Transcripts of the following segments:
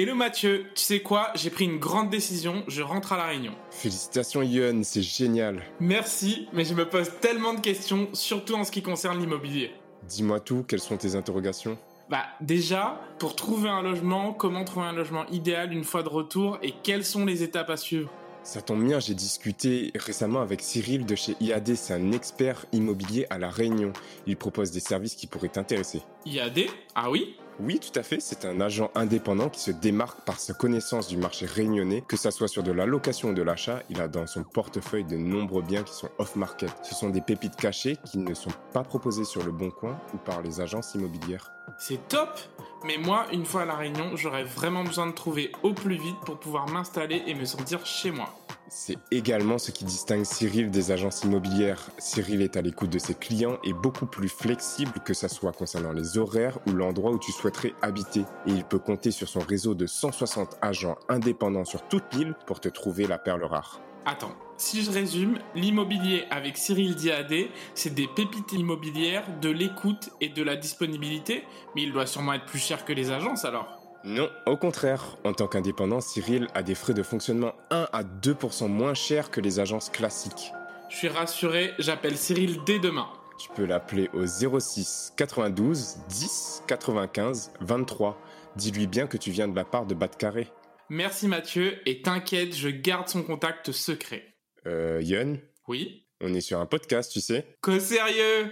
Hello Mathieu, tu sais quoi? J'ai pris une grande décision, je rentre à La Réunion. Félicitations Yon, c'est génial. Merci, mais je me pose tellement de questions, surtout en ce qui concerne l'immobilier. Dis-moi tout, quelles sont tes interrogations? Bah déjà, pour trouver un logement, comment trouver un logement idéal une fois de retour et quelles sont les étapes à suivre? Ça tombe bien, j'ai discuté récemment avec Cyril de chez IAD, c'est un expert immobilier à La Réunion. Il propose des services qui pourraient t'intéresser. IAD Ah oui? Oui, tout à fait, c'est un agent indépendant qui se démarque par sa connaissance du marché réunionnais, que ça soit sur de la location ou de l'achat, il a dans son portefeuille de nombreux biens qui sont off-market. Ce sont des pépites cachées qui ne sont pas proposées sur le bon coin ou par les agences immobilières. C'est top Mais moi, une fois à La Réunion, j'aurais vraiment besoin de trouver au plus vite pour pouvoir m'installer et me sentir chez moi. C'est également ce qui distingue Cyril des agences immobilières. Cyril est à l'écoute de ses clients et beaucoup plus flexible que ça soit concernant les horaires ou l'endroit où tu souhaiterais habiter. Et il peut compter sur son réseau de 160 agents indépendants sur toute l'île pour te trouver la perle rare. Attends, si je résume, l'immobilier avec Cyril Diadé, c'est des pépites immobilières, de l'écoute et de la disponibilité, mais il doit sûrement être plus cher que les agences alors. Non, au contraire. En tant qu'indépendant, Cyril a des frais de fonctionnement 1 à 2% moins chers que les agences classiques. Je suis rassuré, j'appelle Cyril dès demain. Tu peux l'appeler au 06 92 10 95 23. Dis-lui bien que tu viens de la part de de Carré. Merci Mathieu, et t'inquiète, je garde son contact secret. Euh, Yon, Oui? On est sur un podcast, tu sais. Qu'au sérieux?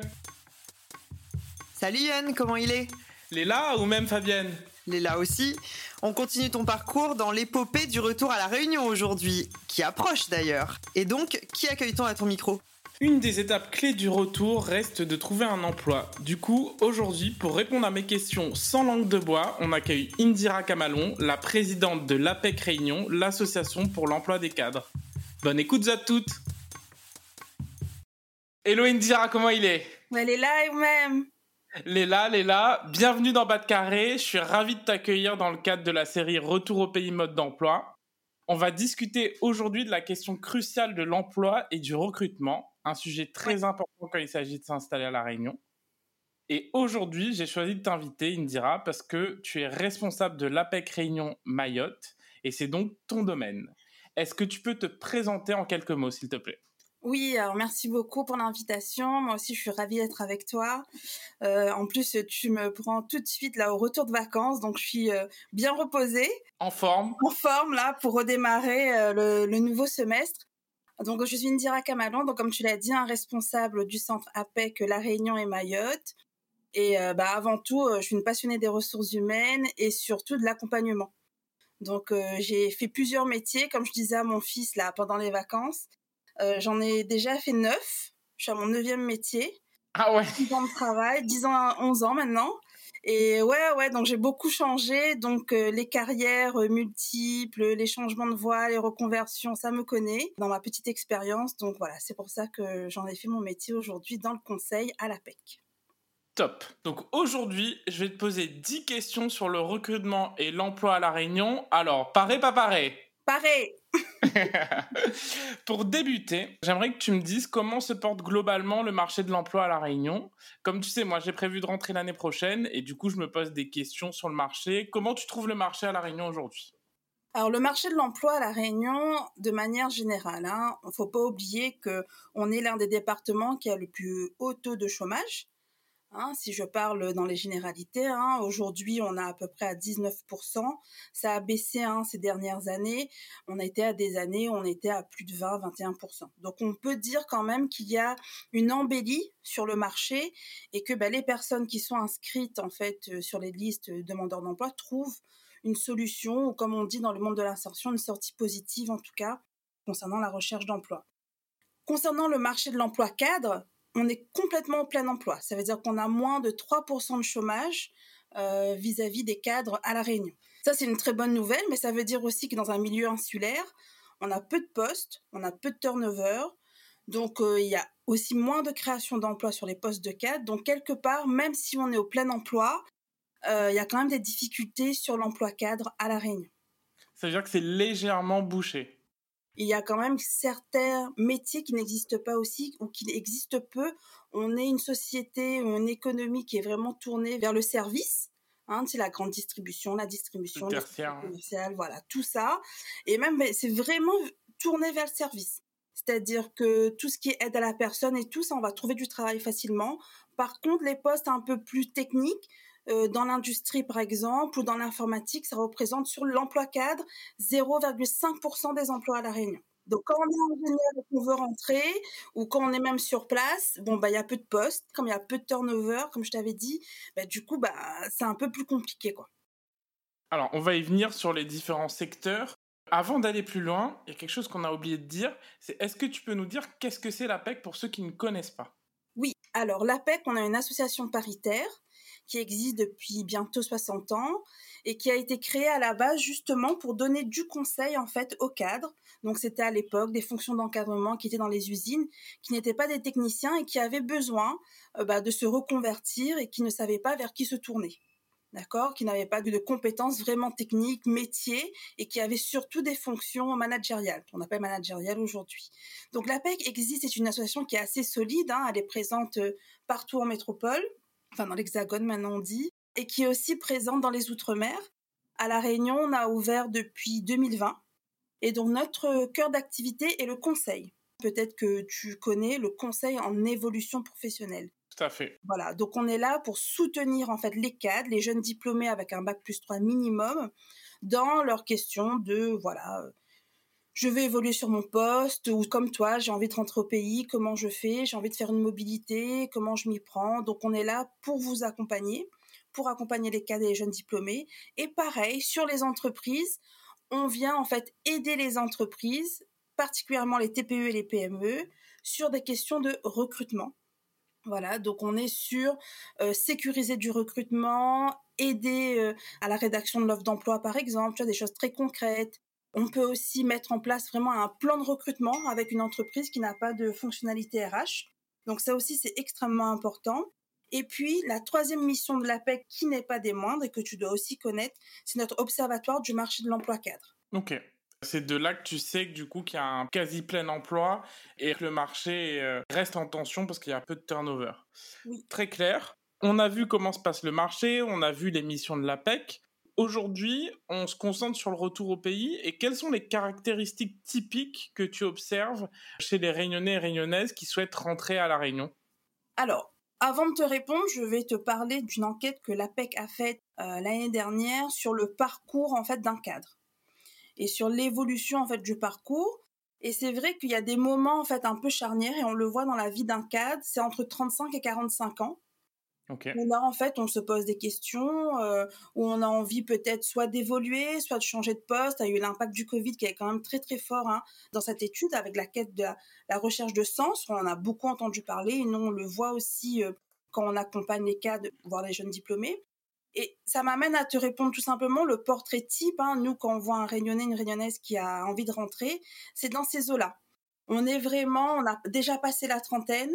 Salut Yann, comment il est? Léla ou même Fabienne? Il est là aussi. On continue ton parcours dans l'épopée du retour à la Réunion aujourd'hui, qui approche d'ailleurs. Et donc, qui accueille-t-on à ton micro? Une des étapes clés du retour reste de trouver un emploi. Du coup, aujourd'hui, pour répondre à mes questions sans langue de bois, on accueille Indira Kamalon, la présidente de l'APEC Réunion, l'association pour l'emploi des cadres. Bonne écoute à toutes Hello Indira, comment il est? Elle est là elle-même. Léla, Léla, bienvenue dans Bas de Carré. Je suis ravi de t'accueillir dans le cadre de la série Retour au pays mode d'emploi. On va discuter aujourd'hui de la question cruciale de l'emploi et du recrutement, un sujet très important quand il s'agit de s'installer à La Réunion. Et aujourd'hui, j'ai choisi de t'inviter, Indira, parce que tu es responsable de l'APEC Réunion Mayotte et c'est donc ton domaine. Est-ce que tu peux te présenter en quelques mots, s'il te plaît? Oui, alors merci beaucoup pour l'invitation. Moi aussi, je suis ravie d'être avec toi. Euh, en plus, tu me prends tout de suite là au retour de vacances, donc je suis euh, bien reposée, En forme en forme là pour redémarrer euh, le, le nouveau semestre. Donc, je suis Indira Kamalon, donc comme tu l'as dit, un responsable du centre APEC La Réunion et Mayotte. Et euh, bah, avant tout, euh, je suis une passionnée des ressources humaines et surtout de l'accompagnement. Donc, euh, j'ai fait plusieurs métiers, comme je disais à mon fils là pendant les vacances. Euh, J'en ai déjà fait neuf. Je suis à mon neuvième métier. Ah ouais 10 ans de travail, 10 ans à 11 ans maintenant. Et ouais, ouais, donc j'ai beaucoup changé. Donc euh, les carrières euh, multiples, les changements de voie, les reconversions, ça me connaît dans ma petite expérience. Donc voilà, c'est pour ça que j'en ai fait mon métier aujourd'hui dans le conseil à la PEC. Top. Donc aujourd'hui, je vais te poser 10 questions sur le recrutement et l'emploi à La Réunion. Alors, paré, pas paré? Pareil Pour débuter, j'aimerais que tu me dises comment se porte globalement le marché de l'emploi à La Réunion. Comme tu sais, moi j'ai prévu de rentrer l'année prochaine et du coup je me pose des questions sur le marché. Comment tu trouves le marché à La Réunion aujourd'hui? Alors le marché de l'emploi à la Réunion, de manière générale, hein, il faut pas oublier que on est l'un des départements qui a le plus haut taux de chômage. Hein, si je parle dans les généralités, hein, aujourd'hui on a à peu près à 19%. Ça a baissé hein, ces dernières années. On était à des années où on était à plus de 20-21%. Donc on peut dire quand même qu'il y a une embellie sur le marché et que bah, les personnes qui sont inscrites en fait euh, sur les listes demandeurs d'emploi trouvent une solution ou comme on dit dans le monde de l'insertion, une sortie positive en tout cas concernant la recherche d'emploi. Concernant le marché de l'emploi cadre, on est complètement au plein emploi. Ça veut dire qu'on a moins de 3% de chômage euh, vis-à-vis des cadres à La Réunion. Ça, c'est une très bonne nouvelle, mais ça veut dire aussi que dans un milieu insulaire, on a peu de postes, on a peu de turnover, donc euh, il y a aussi moins de création d'emplois sur les postes de cadre. Donc quelque part, même si on est au plein emploi, euh, il y a quand même des difficultés sur l'emploi cadre à La Réunion. Ça veut dire que c'est légèrement bouché il y a quand même certains métiers qui n'existent pas aussi ou qui existent peu. On est une société, une économie qui est vraiment tournée vers le service. Hein, c'est la grande distribution, la distribution commerciale, voilà, tout ça. Et même, c'est vraiment tourné vers le service. C'est-à-dire que tout ce qui est aide à la personne et tout ça, on va trouver du travail facilement. Par contre, les postes un peu plus techniques, euh, dans l'industrie par exemple ou dans l'informatique, ça représente sur l'emploi cadre 0,5% des emplois à la Réunion. Donc quand on est ingénieur et qu'on veut rentrer ou quand on est même sur place, bon bah il y a peu de postes, comme il y a peu de turnover, comme je t'avais dit, bah, du coup bah c'est un peu plus compliqué quoi. Alors on va y venir sur les différents secteurs. Avant d'aller plus loin, il y a quelque chose qu'on a oublié de dire, c'est est-ce que tu peux nous dire qu'est-ce que c'est l'APEC pour ceux qui ne connaissent pas? Oui, alors l'APEC, on a une association paritaire qui existe depuis bientôt 60 ans et qui a été créé à la base justement pour donner du conseil en fait aux cadres. Donc c'était à l'époque des fonctions d'encadrement qui étaient dans les usines, qui n'étaient pas des techniciens et qui avaient besoin euh, bah, de se reconvertir et qui ne savaient pas vers qui se tourner. D'accord? Qui n'avaient pas de compétences vraiment techniques, métiers, et qui avaient surtout des fonctions managériales, qu'on appelle managériales aujourd'hui. Donc l'APEC existe, c'est une association qui est assez solide, hein, elle est présente euh, partout en métropole, enfin dans l'Hexagone maintenant on dit, et qui est aussi présente dans les Outre-mer. À La Réunion, on a ouvert depuis 2020, et donc notre cœur d'activité est le conseil. Peut-être que tu connais le conseil en évolution professionnelle. Tout à fait. Voilà, donc on est là pour soutenir en fait les cadres, les jeunes diplômés avec un bac plus 3 minimum, dans leurs questions de voilà je vais évoluer sur mon poste ou comme toi, j'ai envie de rentrer au pays, comment je fais, j'ai envie de faire une mobilité, comment je m'y prends. Donc on est là pour vous accompagner, pour accompagner les cadres et les jeunes diplômés. Et pareil, sur les entreprises, on vient en fait aider les entreprises, particulièrement les TPE et les PME, sur des questions de recrutement. Voilà, donc on est sur euh, sécuriser du recrutement, aider euh, à la rédaction de l'offre d'emploi par exemple, tu vois, des choses très concrètes, on peut aussi mettre en place vraiment un plan de recrutement avec une entreprise qui n'a pas de fonctionnalité RH. Donc ça aussi, c'est extrêmement important. Et puis, la troisième mission de l'APEC, qui n'est pas des moindres et que tu dois aussi connaître, c'est notre observatoire du marché de l'emploi cadre. Ok. C'est de là que tu sais que du coup qu'il y a un quasi plein emploi et que le marché euh, reste en tension parce qu'il y a peu de turnover. Oui. Très clair. On a vu comment se passe le marché, on a vu les missions de l'APEC aujourd'hui, on se concentre sur le retour au pays et quelles sont les caractéristiques typiques que tu observes chez les Réunionnais et Réunionnaises qui souhaitent rentrer à La Réunion? Alors, avant de te répondre, je vais te parler d'une enquête que l'APEC a faite euh, l'année dernière sur le parcours en fait d'un cadre et sur l'évolution en fait du parcours. Et c'est vrai qu'il y a des moments en fait un peu charnières et on le voit dans la vie d'un cadre, c'est entre 35 et 45 ans. Où là, en fait, on se pose des questions, euh, où on a envie peut-être soit d'évoluer, soit de changer de poste. Il y a eu l'impact du Covid qui est quand même très très fort hein, dans cette étude avec la quête de la, recherche de sens. On en a beaucoup entendu parler et nous, on le voit aussi euh, quand on accompagne les cadres, voire les jeunes diplômés. Et ça m'amène à te répondre tout simplement le portrait type. Hein, nous, quand on voit un Réunionnais, une Réunionnaise qui a envie de rentrer, c'est dans ces eaux-là. On est vraiment, on a déjà passé la trentaine,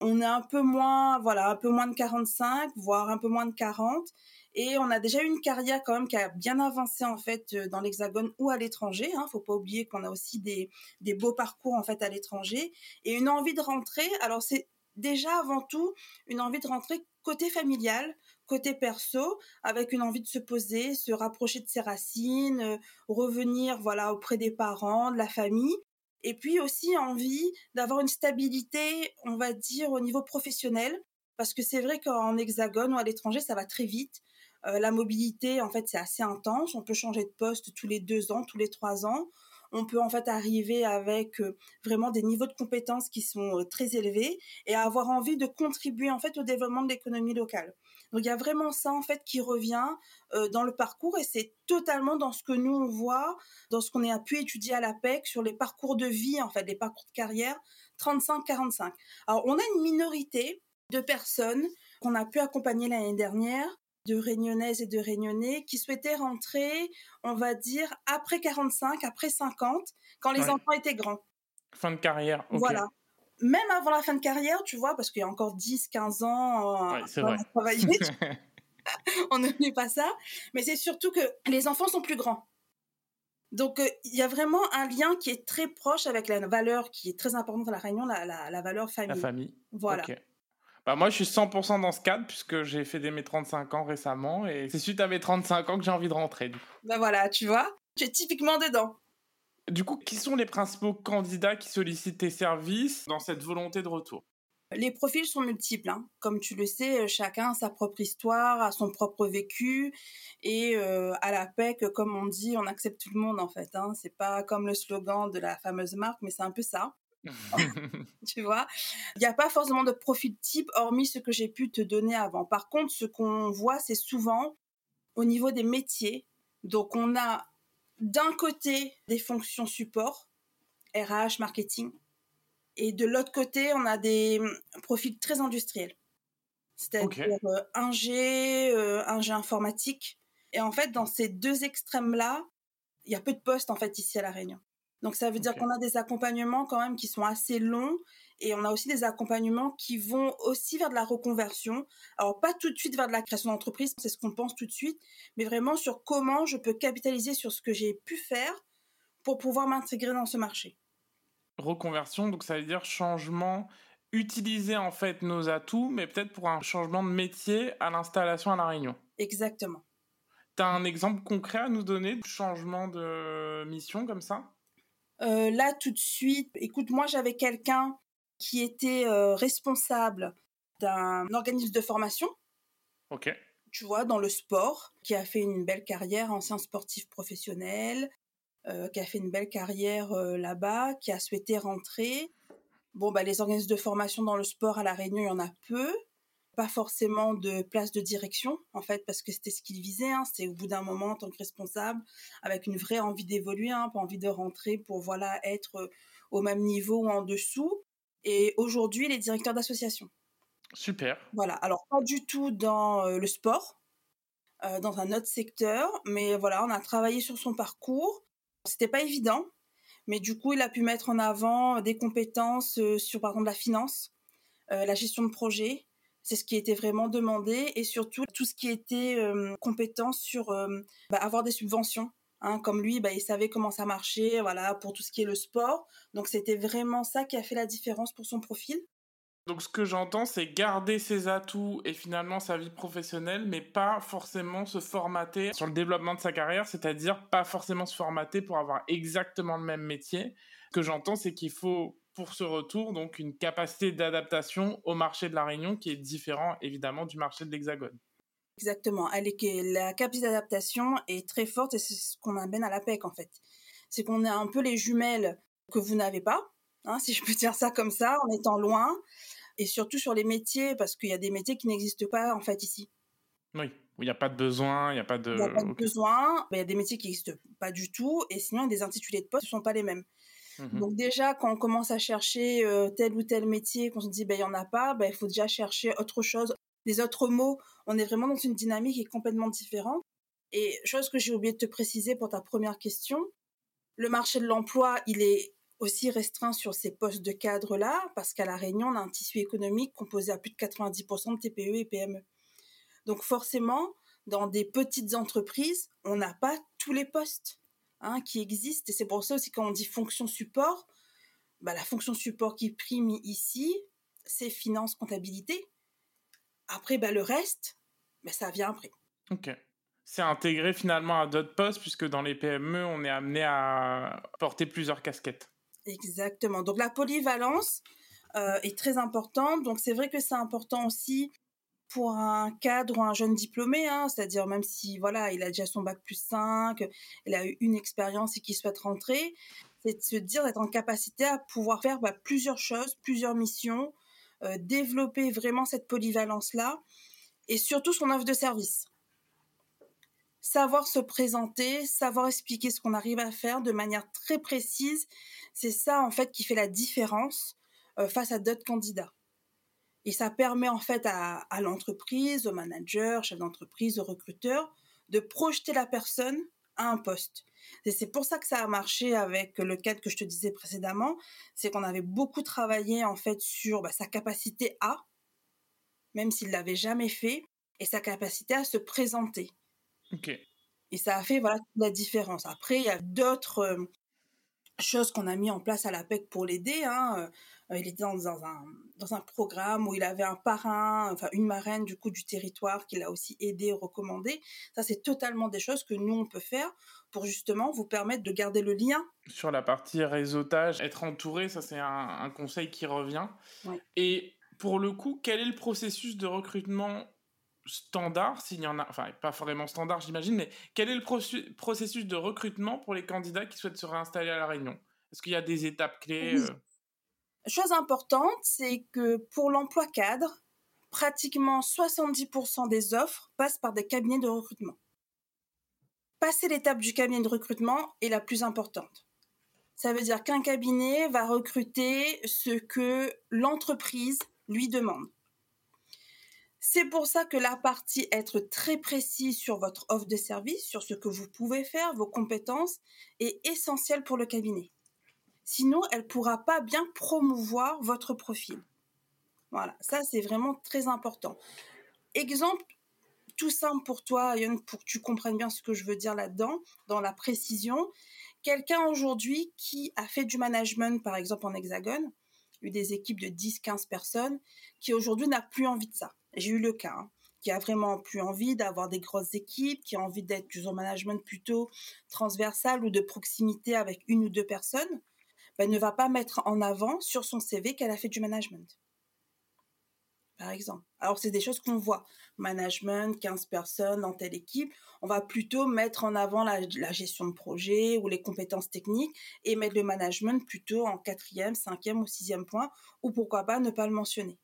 on est un peu moins, voilà, un peu moins de 45, voire un peu moins de 40. Et on a déjà une carrière quand même qui a bien avancé en fait euh, dans l'Hexagone ou à l'étranger. Hein. Faut pas oublier qu'on a aussi des, des beaux parcours en fait à l'étranger et une envie de rentrer. Alors c'est déjà avant tout une envie de rentrer côté familial, côté perso, avec une envie de se poser, se rapprocher de ses racines, euh, revenir voilà auprès des parents, de la famille et puis aussi envie d'avoir une stabilité, on va dire, au niveau professionnel, parce que c'est vrai qu'en hexagone ou à l'étranger, ça va très vite. Euh, la mobilité, en fait, c'est assez intense. On peut changer de poste tous les deux ans, tous les trois ans. On peut en fait arriver avec euh, vraiment des niveaux de compétences qui sont euh, très élevés et avoir envie de contribuer en fait au développement de l'économie locale. Donc il y a vraiment ça en fait qui revient euh, dans le parcours et c'est totalement dans ce que nous on voit, dans ce qu'on a pu étudier à l'APEC sur les parcours de vie en fait, les parcours de carrière 35-45. Alors on a une minorité de personnes qu'on a pu accompagner l'année dernière de réunionnaises et de réunionnais qui souhaitaient rentrer, on va dire, après 45, après 50, quand les enfants étaient grands. Fin de carrière. Voilà. Même avant la fin de carrière, tu vois, parce qu'il y a encore 10, 15 ans, euh, ouais, travailler, on ne fait pas ça. Mais c'est surtout que les enfants sont plus grands. Donc, euh, il y a vraiment un lien qui est très proche avec la valeur qui est très importante dans la Réunion, la, la, valeur famille. La famille. Voilà. Bah moi, je suis 100% dans ce cadre puisque j'ai fait des mes 35 ans récemment et c'est suite à mes 35 ans que j'ai envie de rentrer. Bah voilà, tu vois, tu es typiquement dedans. Du coup, qui sont les principaux candidats qui sollicitent tes services dans cette volonté de retour? Les profils sont multiples, hein. comme tu le sais, chacun a sa propre histoire, a son propre vécu, et euh, à la PEC, comme on dit, on accepte tout le monde en fait. Hein. C'est pas comme le slogan de la fameuse marque, mais c'est un peu ça. tu vois, il n'y a pas forcément de profil type hormis ce que j'ai pu te donner avant. Par contre, ce qu'on voit, c'est souvent au niveau des métiers. Donc, on a d'un côté des fonctions support, RH, marketing, et de l'autre côté, on a des profils très industriels. C'est-à-dire euh, un G informatique. Et en fait, dans ces deux extrêmes-là, il y a peu de postes en fait ici à La Réunion. Donc ça veut dire qu'on a des accompagnements quand même qui sont assez longs et on a aussi des accompagnements qui vont aussi vers de la reconversion. Alors pas tout de suite vers de la création d'entreprise, c'est ce qu'on pense tout de suite, mais vraiment sur comment je peux capitaliser sur ce que j'ai pu faire pour pouvoir m'intégrer dans ce marché. Reconversion, donc ça veut dire changement, utiliser en fait nos atouts, mais peut-être pour un changement de métier à l'installation à La Réunion. Exactement. Tu as un exemple concret à nous donner de changement de mission comme ça? Euh, là, tout de suite, écoute, moi, j'avais quelqu'un qui était euh, responsable d'un organisme de formation. Ok. Tu vois, dans le sport, qui a fait une belle carrière, ancien sportif professionnel, euh, qui a fait une belle carrière là-bas, qui a souhaité rentrer. Bon, bah, les organismes de formation dans le sport à La Réunion, il y en a peu pas forcément de place de direction, en fait, parce que c'était ce qu'il visait. Hein. C'est au bout d'un moment, en tant que responsable, avec une vraie envie d'évoluer, hein, pas envie de rentrer pour voilà être euh, au même niveau ou en dessous. Et aujourd'hui, il est directeur d'association. Super. Voilà. Alors, pas du tout dans euh, le sport, euh, dans un autre secteur, mais voilà, on a travaillé sur son parcours. C'était pas évident, mais du coup, il a pu mettre en avant des compétences sur, par exemple, la finance, la gestion de projet, c'est ce qui était vraiment demandé et surtout tout ce qui était euh, compétence sur euh, bah, avoir des subventions. Hein, comme lui, bah, il savait comment ça marchait, voilà, pour tout ce qui est le sport. Donc c'était vraiment ça qui a fait la différence pour son profil. Donc ce que j'entends, c'est garder ses atouts et finalement sa vie professionnelle, mais pas forcément se formater sur le développement de sa carrière, c'est-à-dire pas forcément se formater pour avoir exactement le même métier. Ce que j'entends, c'est qu'il faut pour ce retour, donc une capacité d'adaptation au marché de la Réunion qui est différent évidemment du marché de l'Hexagone. Exactement. Elle est, la capacité d'adaptation est très forte et c'est ce qu'on amène à la PEC en fait. C'est qu'on est un peu les jumelles que vous n'avez pas, hein, si je peux dire ça comme ça, en étant loin, et surtout sur les métiers, parce qu'il y a des métiers qui n'existent pas en fait ici. Oui, où il n'y a pas de besoin, il n'y a pas de... Il n'y a pas de besoin, il y a des métiers qui n'existent pas du tout, et sinon des intitulés de poste ne sont pas les mêmes. Mmh Donc déjà, quand on commence à chercher euh, tel ou tel métier, qu'on se dit ben il y en a pas, ben il faut déjà chercher autre chose, des autres mots. On est vraiment dans une dynamique qui est complètement différente. Et chose que j'ai oublié de te préciser pour ta première question, le marché de l'emploi, il est aussi restreint sur ces postes de cadre-là, parce qu'à La Réunion, on a un tissu économique composé à plus de 90% de TPE et PME. Donc forcément, dans des petites entreprises, on n'a pas tous les postes. Hein, qui existe. Et c'est pour ça aussi quand on dit fonction support, bah, la fonction support qui prime ici, c'est finance, comptabilité. Après, bah, le reste, bah, ça vient après. Ok. C'est intégré finalement à d'autres postes, puisque dans les PME, on est amené à porter plusieurs casquettes. Exactement. Donc la polyvalence euh, est très importante. Donc c'est vrai que c'est important aussi pour un cadre ou un jeune diplômé, hein, c'est-à-dire même si voilà, il a déjà son bac plus 5, il a eu une expérience et qu'il souhaite rentrer, c'est de se dire d'être en capacité à pouvoir faire bah, plusieurs choses, plusieurs missions, développer vraiment cette polyvalence-là et surtout son offre de service. Savoir se présenter, savoir expliquer ce qu'on arrive à faire de manière très précise, c'est ça en fait qui fait la différence euh, face à d'autres candidats. Et ça permet en fait à, à l'entreprise, au manager, chef d'entreprise, au recruteur, de projeter la personne un poste. Et c'est pour ça que ça a marché avec le cadre que je te disais précédemment, c'est qu'on avait beaucoup travaillé en fait sur bah, sa capacité à, même s'il l'avait jamais fait, et sa capacité à se présenter. Ok. Et ça a fait voilà la différence. Après, il y a d'autres choses qu'on a mis en place à l'APEC pour l'aider. Hein. Euh, il était dans, un, dans un programme où il avait un parrain, enfin une marraine du coup du territoire qui l'a aussi aidé, recommandé. Ça, c'est totalement des choses que nous, on peut faire pour justement vous permettre de garder le lien. Sur la partie réseautage, être entouré, ça c'est un, conseil qui revient. Et pour le coup, quel est le processus de recrutement standard, s'il y en a, enfin pas vraiment standard j'imagine, mais quel est le processus de recrutement pour les candidats qui souhaitent se réinstaller à La Réunion? Est-ce qu'il y a des étapes clés euh? Chose importante, c'est que pour l'emploi cadre, pratiquement 70% des offres passent par des cabinets de recrutement. Passer l'étape du cabinet de recrutement est la plus importante. Ça veut dire qu'un cabinet va recruter ce que l'entreprise lui demande. C'est pour ça que la partie être très précis sur votre offre de service, sur ce que vous pouvez faire, vos compétences, est essentielle pour le cabinet. Sinon, elle ne pourra pas bien promouvoir votre profil. Voilà, ça c'est vraiment très important. Exemple tout simple pour toi, Yann, pour que tu comprennes bien ce que je veux dire là-dedans, dans la précision. Quelqu'un aujourd'hui qui a fait du management, par exemple en hexagone, eu des équipes de 10-15 personnes, qui aujourd'hui n'a plus envie de ça. J'ai eu le cas, hein, qui a vraiment plus envie d'avoir des grosses équipes, qui a envie d'être du management plutôt transversal ou de proximité avec une ou deux personnes ben, ne va pas mettre en avant sur son CV qu'elle a fait du management. Par exemple. Alors, c'est des choses qu'on voit. Management, 15 personnes dans telle équipe. On va plutôt mettre en avant la, gestion de projet ou les compétences techniques et mettre le management plutôt en quatrième, cinquième ou sixième point, ou pourquoi pas ne pas le mentionner.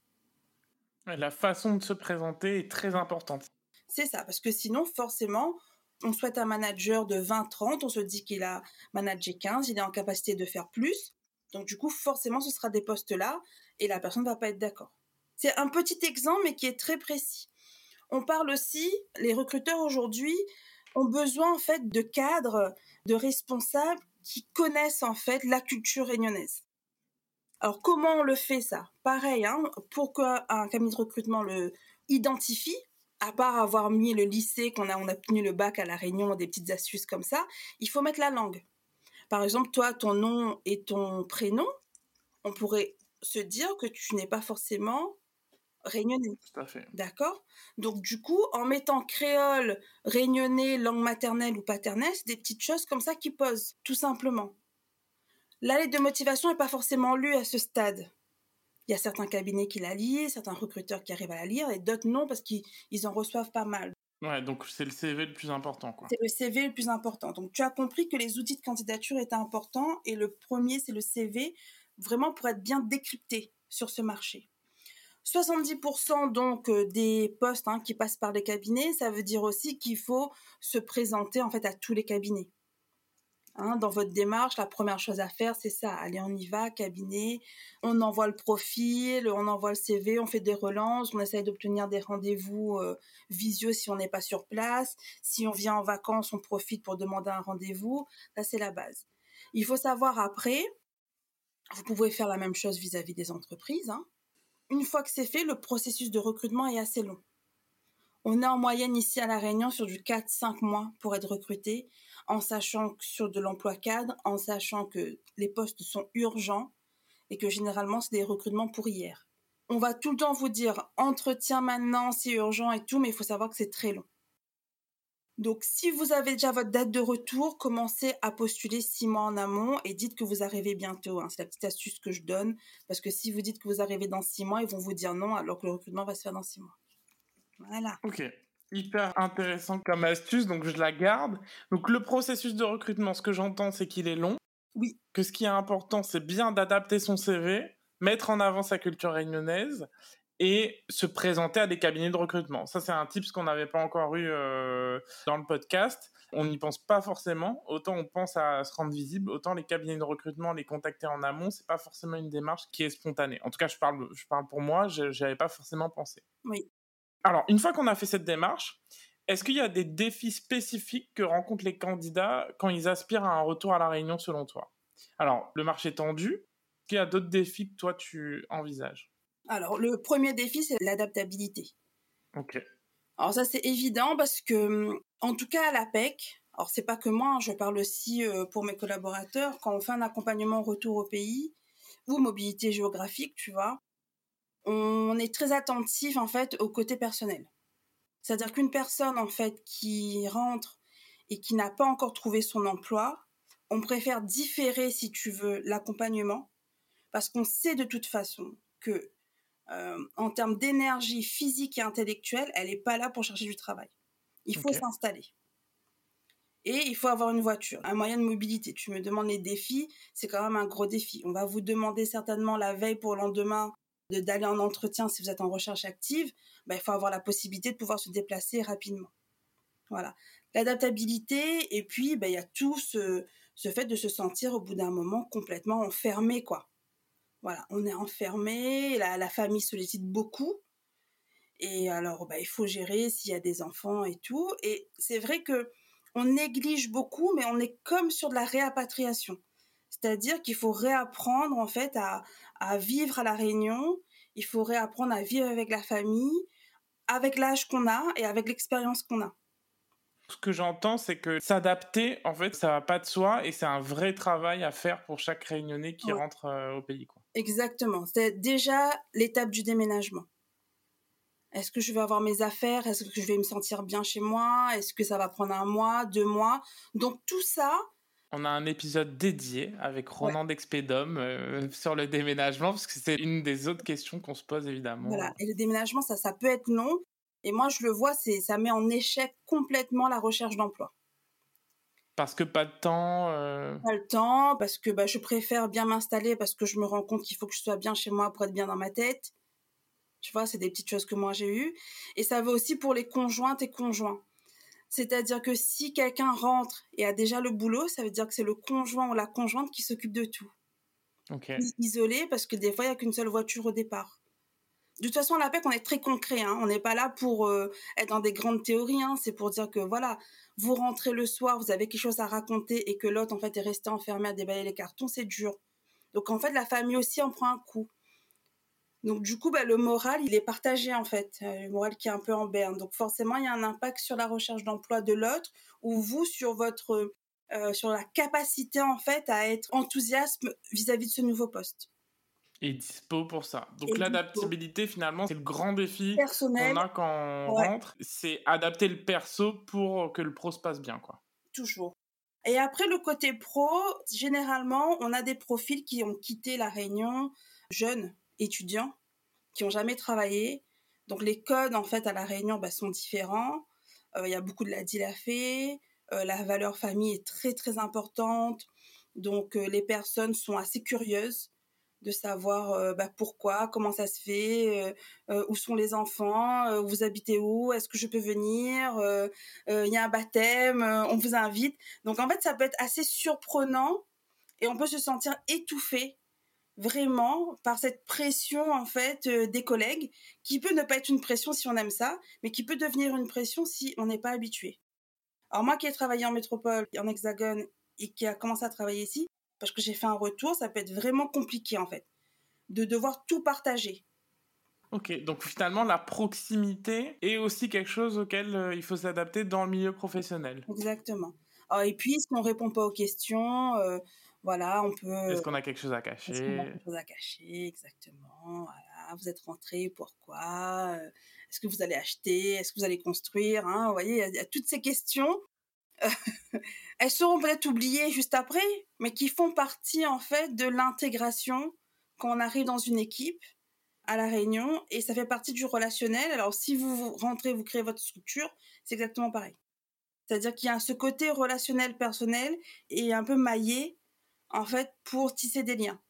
La façon de se présenter est très importante. C'est ça, parce que sinon, forcément, on souhaite un manager de 20-30, on se dit qu'il a managé 15, il est en capacité de faire plus. Donc du coup, forcément, ce sera des postes-là et la personne ne va pas être d'accord. C'est un petit exemple, mais qui est très précis. On parle aussi, les recruteurs aujourd'hui ont besoin en fait de cadres, de responsables qui connaissent en fait la culture réunionnaise. Alors comment on le fait ça? Pareil, hein, pour qu'un cabinet de recrutement le identifie, à part avoir mis le lycée, qu'on a, on a obtenu le bac à la Réunion, des petites astuces comme ça, il faut mettre la langue. Par exemple, toi, ton nom et ton prénom, on pourrait se dire que tu n'es pas forcément réunionnais. Tout à fait. D'accord? Donc, du coup, en mettant créole, réunionnais, langue maternelle ou paternelle, c'est des petites choses comme ça qui posent, tout simplement. La lettre de motivation n'est pas forcément lue à ce stade. Il y a certains cabinets qui la lisent, certains recruteurs qui arrivent à la lire, et d'autres non, parce qu'ils en reçoivent pas mal. Ouais, donc c'est le CV le plus important, quoi. C'est le CV le plus important. Donc tu as compris que les outils de candidature étaient importants, et le premier, c'est le CV, vraiment pour être bien décrypté sur ce marché. 70% donc euh, des postes hein, qui passent par les cabinets, ça veut dire aussi qu'il faut se présenter en fait à tous les cabinets. Hein, dans votre démarche, la première chose à faire, c'est ça. Allez, on y va, cabinet, on envoie le profil, on envoie le CV, on fait des relances, on essaye d'obtenir des rendez-vous euh, visio si on n'est pas sur place. Si on vient en vacances, on profite pour demander un rendez-vous. Ça, c'est la base. Il faut savoir après, vous pouvez faire la même chose vis-à-vis des entreprises. Hein. Une fois que c'est fait, le processus de recrutement est assez long. On est en moyenne ici à La Réunion sur du 4-5 mois pour être recruté en sachant que sur de l'emploi cadre, en sachant que les postes sont urgents et que généralement c'est des recrutements pour hier. On va tout le temps vous dire entretien maintenant, c'est urgent et tout, mais il faut savoir que c'est très long. Donc si vous avez déjà votre date de retour, commencez à postuler six mois en amont et dites que vous arrivez bientôt. Hein. C'est la petite astuce que je donne, parce que si vous dites que vous arrivez dans six mois, ils vont vous dire non, alors que le recrutement va se faire dans six mois. Voilà. Ok hyper intéressant comme astuce, donc je la garde. Donc le processus de recrutement, ce que j'entends, c'est qu'il est long. Oui. Que ce qui est important, c'est bien d'adapter son CV, mettre en avant sa culture réunionnaise et se présenter à des cabinets de recrutement. Ça, c'est un tips qu'on n'avait pas encore eu euh, dans le podcast. On n'y pense pas forcément. Autant on pense à se rendre visible, autant les cabinets de recrutement, les contacter en amont, c'est pas forcément une démarche qui est spontanée. En tout cas, je parle, je parle pour moi, je n'avais pas forcément pensé. Oui. Alors, une fois qu'on a fait cette démarche, est-ce qu'il y a des défis spécifiques que rencontrent les candidats quand ils aspirent à un retour à la réunion selon toi? Alors, le marché est tendu. Est-ce qu'il y a d'autres défis que toi tu envisages? Alors, le premier défi, c'est l'adaptabilité. Ok. Alors ça, c'est évident parce que, en tout cas à l'APEC, alors c'est pas que moi, hein, je parle aussi euh, pour mes collaborateurs, quand on fait un accompagnement retour au pays ou mobilité géographique, tu vois, on est très attentif en fait au côté personnel. C'est-à-dire qu'une personne en fait qui rentre et qui n'a pas encore trouvé son emploi, on préfère différer si tu veux l'accompagnement parce qu'on sait de toute façon que euh, en termes d'énergie physique et intellectuelle, elle n'est pas là pour chercher du travail. Il faut s'installer. Et il faut avoir une voiture, un moyen de mobilité. Tu me demandes les défis, c'est quand même un gros défi. On va vous demander certainement la veille pour le lendemain de- d'aller en entretien si vous êtes en recherche active. Ben, il faut avoir la possibilité de pouvoir se déplacer rapidement. Voilà. L'adaptabilité, et puis ben, il y a tout ce, ce fait de se sentir au bout d'un moment complètement enfermé, quoi. Voilà, on est enfermé, la, la famille sollicite beaucoup. Et alors, bah, il faut gérer s'il y a des enfants et tout. Et c'est vrai que on néglige beaucoup, mais on est comme sur de la réapatriation. C'est-à-dire qu'il faut réapprendre, en fait, à, à vivre à La Réunion. Il faut réapprendre à vivre avec la famille, avec l'âge qu'on a et avec l'expérience qu'on a. Ce que j'entends, c'est que s'adapter, en fait, ça va pas de soi et c'est un vrai travail à faire pour chaque réunionnais qui rentre euh, au pays. Quoi. Exactement. C'est déjà l'étape du déménagement. Est-ce que je vais avoir mes affaires? Est-ce que je vais me sentir bien chez moi? Est-ce que ça va prendre un mois, deux mois? Donc tout ça, On a un épisode dédié avec Ronan d'Expédum euh, sur le déménagement, parce que c'est une des autres questions qu'on se pose évidemment. voilà. Et le déménagement, ça, ça peut être long. Et moi, je le vois, c'est, ça met en échec complètement la recherche d'emploi. Parce que pas de temps. euh, Pas le temps, parce que bah, je préfère bien m'installer, parce que je me rends compte qu'il faut que je sois bien chez moi pour être bien dans ma tête. Tu vois, c'est des petites choses que moi j'ai eues. Et ça vaut aussi pour les conjointes et conjoints. C'est-à-dire que si quelqu'un rentre et a déjà le boulot, ça veut dire que c'est le conjoint ou la conjointe qui s'occupe de tout. Isolé, parce que des fois, il n'y a qu'une seule voiture au départ. De toute façon, à la PEC, on est très concret. Hein. On n'est pas là pour euh, être dans des grandes théories. Hein. C'est pour dire que, voilà, vous rentrez le soir, vous avez quelque chose à raconter et que l'autre, en fait, est resté enfermé à déballer les cartons, c'est dur. Donc, en fait, la famille aussi en prend un coup. Donc, du coup, bah, le moral, il est partagé, en fait. Euh, le moral qui est un peu en berne. Donc, forcément, il y a un impact sur la recherche d'emploi de l'autre ou vous sur votre... euh, sur la capacité, en fait, à être enthousiaste vis-à-vis de ce nouveau poste. Et dispo pour ça. Donc l'adaptabilité, finalement, c'est le grand défi Personnel, qu'on a quand on Ouais. rentre. C'est adapter le perso pour que le pro se passe bien. quoi. toujours. Et après, le côté pro, généralement, on a des profils qui ont quitté la Réunion, jeunes, étudiants, qui n'ont jamais travaillé. Donc, les codes, en fait, à la Réunion bah, sont différents. Euh, Il y a beaucoup de la dilafé. Euh, la valeur famille est très, très importante. Donc, euh, les personnes sont assez curieuses de savoir bah, pourquoi, comment ça se fait, où sont les enfants, vous habitez où, est-ce que je peux venir, il y a un baptême, on vous invite. Donc en fait, ça peut être assez surprenant et on peut se sentir étouffé vraiment par cette pression en fait euh, des collègues qui peut ne pas être une pression si on aime ça, mais qui peut devenir une pression si on n'est pas habitué. Alors moi qui ai travaillé en métropole, en hexagone et qui a commencé à travailler ici, parce que j'ai fait un retour, ça peut être vraiment compliqué en fait de devoir tout partager. Ok, donc finalement, la proximité est aussi quelque chose auquel euh, il faut s'adapter dans le milieu professionnel. Exactement. Ah, et puis, si on répond pas aux questions, euh, voilà, on peut. Est-ce qu'on a quelque chose à Est-ce qu'on a cacher quelque chose à cacher? Exactement. Voilà. Vous êtes rentré, pourquoi? Euh, Est-ce que vous allez acheter? Est-ce que vous allez construire? Hein Vous voyez, il y a- il y, a toutes ces questions. Elles seront peut-être oubliées juste après, mais qui font partie en fait de l'intégration quand on arrive dans une équipe à la réunion et ça fait partie du relationnel. Alors si vous rentrez, vous créez votre structure, c'est exactement pareil. C'est-à-dire qu'il y a ce côté relationnel personnel et un peu maillé en fait pour tisser des liens.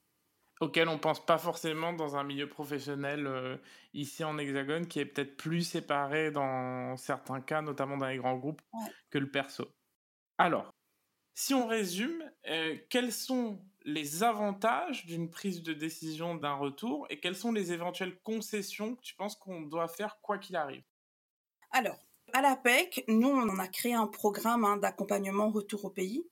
auquel on pense pas forcément dans un milieu professionnel euh, ici en Hexagone, qui est peut-être plus séparé dans certains cas, notamment dans les grands groupes, que le perso. Alors, si on résume, euh, quels sont les avantages d'une prise de décision d'un retour et quelles sont les éventuelles concessions que tu penses qu'on doit faire quoi qu'il arrive? Alors, à l'APEC, nous, on a créé un programme hein, d'accompagnement retour au pays.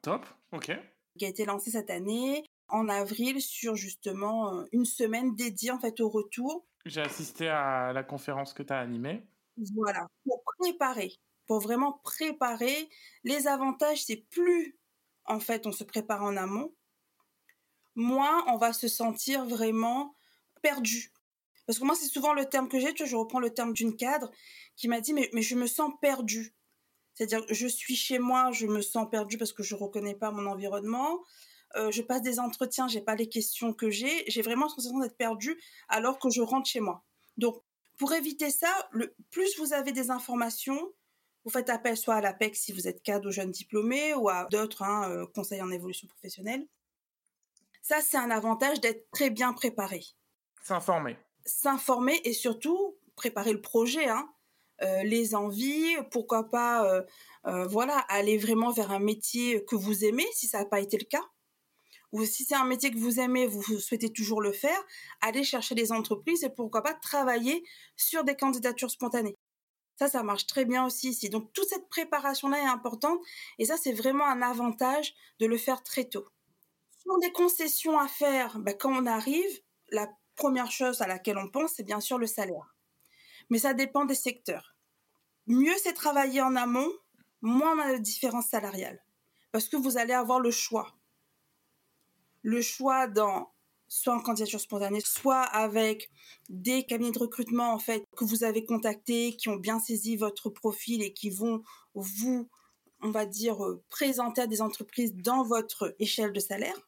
Top, ok. Qui a été lancé cette année en avril sur justement euh, une semaine dédiée en fait au retour. J'ai assisté à la conférence que tu as animée. Voilà, pour préparer, pour vraiment préparer. Les avantages, c'est plus en fait on se prépare en amont, moins on va se sentir vraiment perdu. Parce que moi, c'est souvent le terme que j'ai, tu vois, je reprends le terme d'une cadre qui m'a dit, mais, mais je me sens perdu. C'est-à-dire, je suis chez moi, je me sens perdu parce que je ne reconnais pas mon environnement. Euh, je passe des entretiens, j'ai pas les questions que j'ai, j'ai vraiment l'impression d'être perdu alors que je rentre chez moi. Donc, pour éviter ça, le plus vous avez des informations, vous faites appel soit à l'APEC si vous êtes cadre ou jeune diplômé ou à d'autres hein, euh, conseils en évolution professionnelle. Ça, c'est un avantage d'être très bien préparé. S'informer. S'informer et surtout préparer le projet, hein. Euh, les envies, pourquoi pas, voilà, aller vraiment vers un métier que vous aimez si ça n'a pas été le cas ou si c'est un métier que vous aimez, vous souhaitez toujours le faire, allez chercher des entreprises et pourquoi pas travailler sur des candidatures spontanées. Ça, ça marche très bien aussi ici. Donc, toute cette préparation-là est importante et ça, c'est vraiment un avantage de le faire très tôt. Sur des concessions à faire, ben, quand on arrive, la première chose à laquelle on pense, c'est bien sûr le salaire. Mais ça dépend des secteurs. Mieux c'est travailler en amont, moins on a de différence salariale. Parce que vous allez avoir le choix le choix dans soit en candidature spontanée, soit avec des cabinets de recrutement en fait que vous avez contactés, qui ont bien saisi votre profil et qui vont vous, on va dire, euh, présenter à des entreprises dans votre échelle de salaire.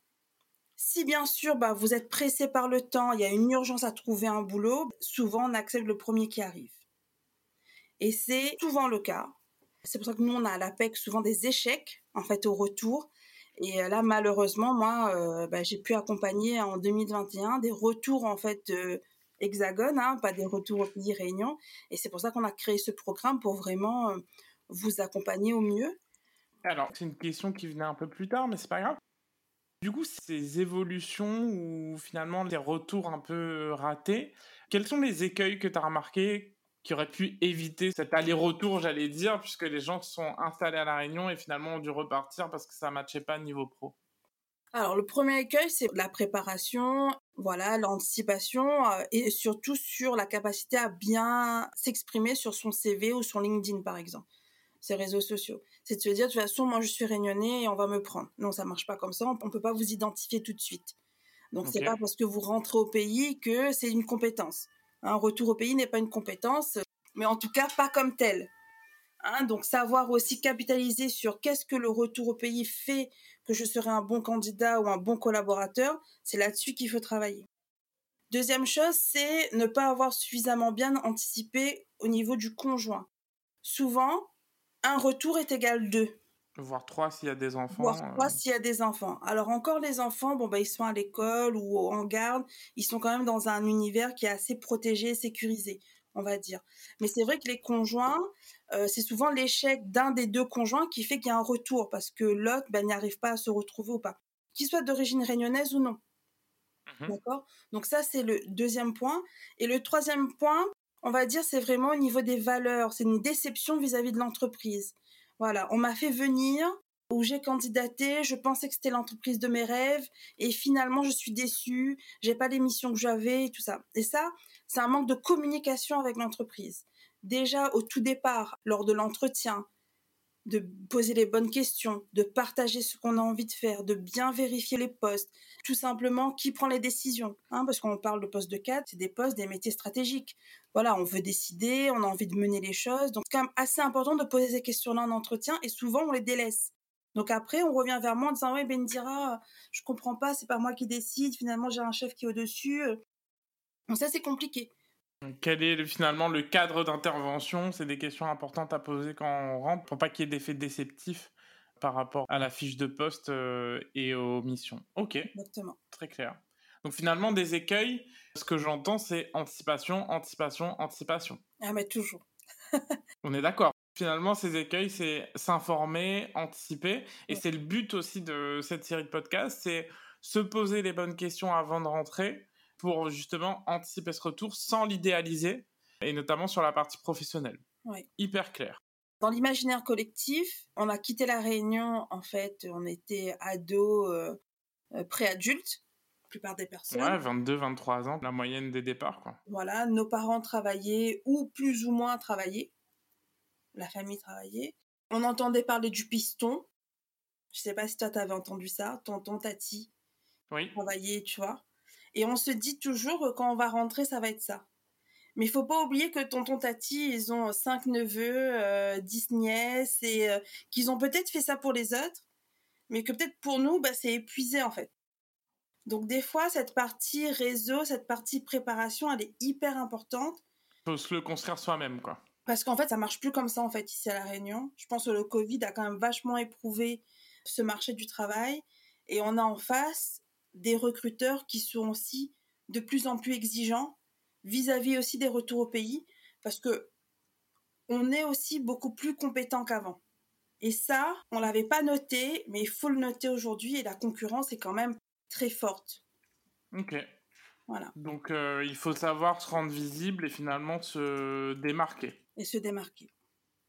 Si bien sûr bah, vous êtes pressé par le temps, il y a une urgence à trouver un boulot, souvent on accepte le premier qui arrive. Et c'est souvent le cas. C'est pour ça que nous on a à l'APEC souvent des échecs en fait au retour et euh, là, malheureusement, moi, euh, bah, j'ai pu accompagner en 2021 des retours en fait hein, pas des retours au pays Réunion. Et c'est pour ça qu'on a créé ce programme pour vraiment euh, vous accompagner au mieux. Alors, c'est une question qui venait un peu plus tard, mais c'est pas grave. Du coup, ces évolutions ou finalement les retours un peu ratés, quels sont les écueils que tu as remarqués qui aurait pu éviter cet aller-retour, j'allais dire, puisque les gens sont installés à La Réunion et finalement ont dû repartir parce que ça ne matchait pas niveau pro? Alors le premier écueil, c'est la préparation, voilà, l'anticipation euh, et surtout sur la capacité à bien s'exprimer sur son CV ou sur LinkedIn par exemple, ces réseaux sociaux. C'est de se dire de toute façon moi je suis réunionnais et on va me prendre. Non, ça marche pas comme ça, on, ne peut pas vous identifier tout de suite. Donc c'est pas parce que vous rentrez au pays que c'est une compétence. Un retour au pays n'est pas une compétence, mais en tout cas pas comme tel. Hein, donc savoir aussi capitaliser sur qu'est-ce que le retour au pays fait que je serai un bon candidat ou un bon collaborateur, c'est là-dessus qu'il faut travailler. Deuxième chose, c'est ne pas avoir suffisamment bien anticipé au niveau du conjoint. Souvent, un retour est égal deux. Voir trois s'il y a des enfants. Voir trois euh. s'il y a des enfants. Alors encore les enfants, bon bah ils sont à l'école ou en garde, ils sont quand même dans un univers qui est assez protégé, sécurisé, on va dire. Mais c'est vrai que les conjoints, euh, c'est souvent l'échec d'un des deux conjoints qui fait qu'il y a un retour parce que l'autre ben, n'arrive pas à se retrouver ou pas, qu'il soit d'origine réunionnaise ou non. Mmh D'accord? Donc ça c'est le deuxième point. Et le troisième point, on va dire, c'est vraiment au niveau des valeurs. C'est une déception vis à -vis de l'entreprise. Voilà, on m'a fait venir où j'ai candidaté, je pensais que c'était l'entreprise de mes rêves et finalement je suis déçue, j'ai pas les missions que j'avais et tout ça. Et ça, c'est un manque de communication avec l'entreprise. Déjà au tout départ, lors de l'entretien, de poser les bonnes questions, de partager ce qu'on a envie de faire, de bien vérifier les postes, tout simplement qui prend les décisions. Hein, parce qu'on parle de postes de cadre, c'est des postes, des métiers stratégiques. Voilà, on veut décider, on a envie de mener les choses. Donc c'est quand même assez important de poser ces questions-là en entretien et souvent on les délaisse. Donc après, on revient vers moi en disant, oui, Bendira, je comprends pas, c'est pas moi qui décide, finalement j'ai un chef qui est au-dessus. Donc ça, c'est compliqué. Quel est finalement le cadre d'intervention? C'est des questions importantes à poser quand on rentre pour pas qu'il y ait d'effets déceptifs par rapport à la fiche de poste euh, et aux missions. Ok. Exactement. Très clair. Donc finalement, des écueils, ce que j'entends, c'est anticipation, anticipation, anticipation. Ah, mais toujours. On est d'accord. Finalement, ces écueils, c'est s'informer, anticiper. Et c'est le but aussi de cette série de podcasts, c'est se poser les bonnes questions avant de rentrer pour justement anticiper ce retour sans l'idéaliser, et notamment sur la partie professionnelle. Oui. Hyper clair. Dans l'imaginaire collectif, on a quitté la Réunion, en fait, on était ados, euh, euh, préadultes, la plupart des personnes. Ouais, 22, 23 ans, la moyenne des départs, quoi. Voilà, nos parents travaillaient ou plus ou moins travaillaient. La famille travaillait. On entendait parler du piston. Je sais pas si toi t'avais entendu ça, tonton, tati Oui. travailler, tu vois. Et on se dit toujours que quand on va rentrer, ça va être ça. Mais il faut pas oublier que tonton tati, ils ont cinq neveux, euh, dix nièces et euh, qu'ils ont peut-être fait ça pour les autres, mais que peut-être pour nous, bah, c'est épuisé en fait. Donc des fois, cette partie réseau, cette partie préparation, elle est hyper importante Faut se le construire soi-même, quoi. parce qu'en fait, ça marche plus comme ça en fait ici à la Réunion. Je pense que le Covid a quand même vachement éprouvé ce marché du travail et on a en face des recruteurs qui sont aussi de plus en plus exigeants vis-à-vis aussi des retours au pays parce que on est aussi beaucoup plus compétent qu'avant. Et ça, on l'avait pas noté, mais il faut le noter aujourd'hui et la concurrence est quand même très forte. Ok. Voilà. Donc, euh, il faut savoir se rendre visible et finalement se démarquer. Et se démarquer.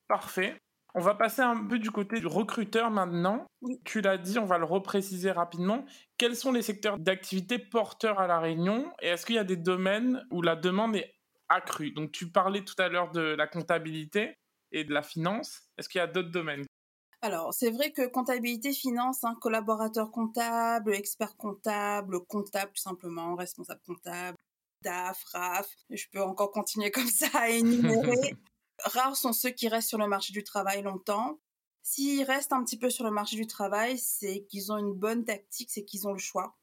Parfait. On va passer un peu du côté du recruteur maintenant. Tu l'as dit, on va le repréciser rapidement. Quels sont les secteurs d'activité porteurs à La Réunion et est-ce qu'il y a des domaines où la demande est accrue? Donc, tu parlais tout à l'heure de la comptabilité et de la finance. Est-ce qu'il y a d'autres domaines? Alors, c'est vrai que comptabilité, finance, hein, collaborateur comptable, expert comptable, comptable tout simplement, responsable comptable, DAF, RAF, je peux encore continuer comme ça à énumérer. Rares sont ceux qui restent sur le marché du travail longtemps. S'ils restent un petit peu sur le marché du travail, c'est qu'ils ont une bonne tactique, c'est qu'ils ont le choix.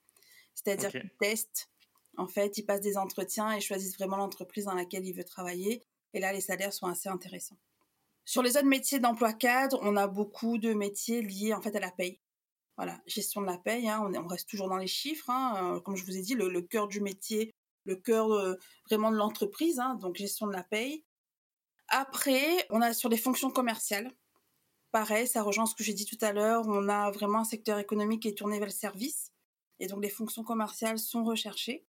C'est-à-dire qu'ils testent. En fait, ils passent des entretiens et choisissent vraiment l'entreprise dans laquelle ils veulent travailler. Et là, les salaires sont assez intéressants. Sur les autres métiers d'emploi cadre, on a beaucoup de métiers liés en fait à la paye. Voilà, gestion de la paye, hein, on, est- on reste toujours dans les chiffres. hein, euh, comme je vous ai dit, le, le cœur du métier, le cœur euh, vraiment de l'entreprise, hein, donc gestion de la paye. Après, on a sur les fonctions commerciales. Pareil, ça rejoint ce que j'ai dit tout à l'heure. On a vraiment un secteur économique qui est tourné vers le service. Et donc, les fonctions commerciales sont recherchées.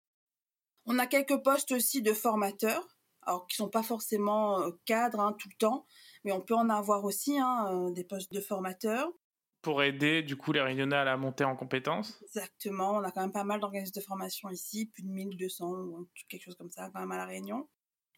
On a quelques postes aussi de formateurs, alors qui sont pas forcément euh, cadres hein, tout le temps, mais on peut en avoir aussi hein, euh, des postes de formateurs. pour aider du coup les Réunionnais à la montée en compétences Exactement, on a quand même pas mal d'organismes de formation ici, plus de 1200 ou quelque chose comme ça quand même à la Réunion.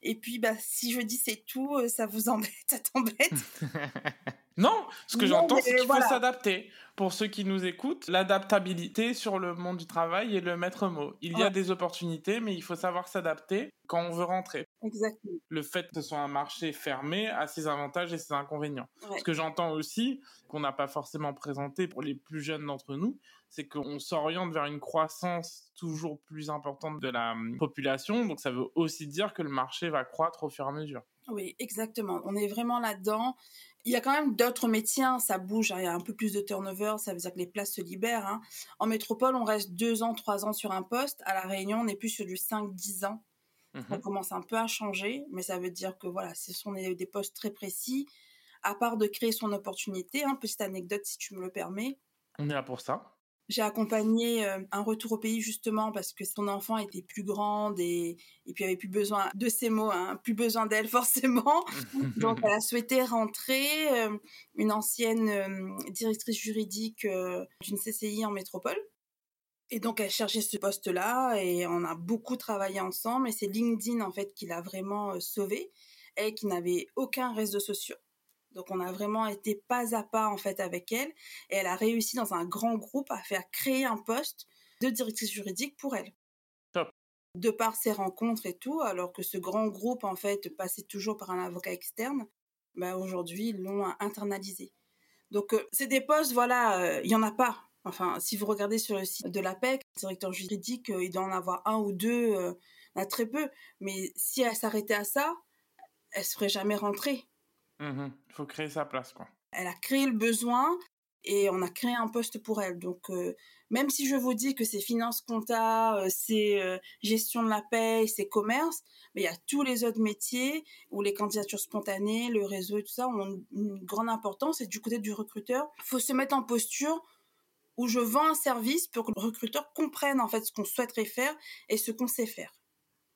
Et puis bah si je dis c'est tout, euh, ça vous embête, ça t'embête. Non, ce que j'entends, c'est qu'il voilà. faut s'adapter. Pour ceux qui nous écoutent, l'adaptabilité sur le monde du travail est le maître mot. Il y a des opportunités, mais il faut savoir s'adapter quand on veut rentrer. Exactement. Le fait que ce soit un marché fermé a ses avantages et ses inconvénients. Ouais. Ce que j'entends aussi, qu'on n'a pas forcément présenté pour les plus jeunes d'entre nous, c'est qu'on s'oriente vers une croissance toujours plus importante de la hum, population. Donc ça veut aussi dire que le marché va croître au fur et à mesure. Oui, exactement. On est vraiment là-dedans. Il y a quand même d'autres métiers, hein, ça bouge, hein, il y a un peu plus de turnover, ça veut dire que les places se libèrent. hein. En métropole, on reste deux ans, trois ans sur un poste. À La Réunion, on est plus sur du 5-10 ans. Mhm. On commence un peu à changer, mais ça veut dire que voilà, ce sont des, des postes très précis. À part de créer son opportunité, petite anecdote si tu me le permets. On est là pour ça. J'ai accompagné euh, un retour au pays justement parce que son enfant était plus grande et, et puis avait plus besoin de ces mots, hein, plus besoin d'elle forcément. Donc elle a souhaité rentrer, euh, une ancienne euh, directrice juridique d'une CCI en métropole. Et donc elle cherchait ce poste-là et on a beaucoup travaillé ensemble et c'est LinkedIn en fait qui l'a vraiment sauvée et qui n'avait aucun réseau social. Donc on a vraiment été pas à pas en fait avec elle et elle a réussi dans un grand groupe à faire créer un poste de directrice juridique pour elle. Top. De par ses rencontres et tout, alors que ce grand groupe en fait passait toujours par un avocat externe, bah aujourd'hui ils l'ont internalisé. Donc euh, c'est des postes, voilà, euh, il y en a pas. Enfin, si vous regardez sur le site de l'APEC, directeur juridique, euh, il doit en avoir un ou deux, euh, il y en a très peu. Mais si elle s'arrêtait à ça, elle serait jamais rentrée. Mhm. Il faut créer sa place, quoi. Elle a créé le besoin et on a créé un poste pour elle. Donc, euh, Même si je vous dis que c'est finance compta, euh, c'est euh, gestion de la paie, c'est commerce, mais il y a tous les autres métiers où les candidatures spontanées, le réseau et tout ça ont une grande importance. Et du côté du recruteur, il faut se mettre en posture où je vends un service pour que le recruteur comprenne en fait ce qu'on souhaiterait faire et ce qu'on sait faire.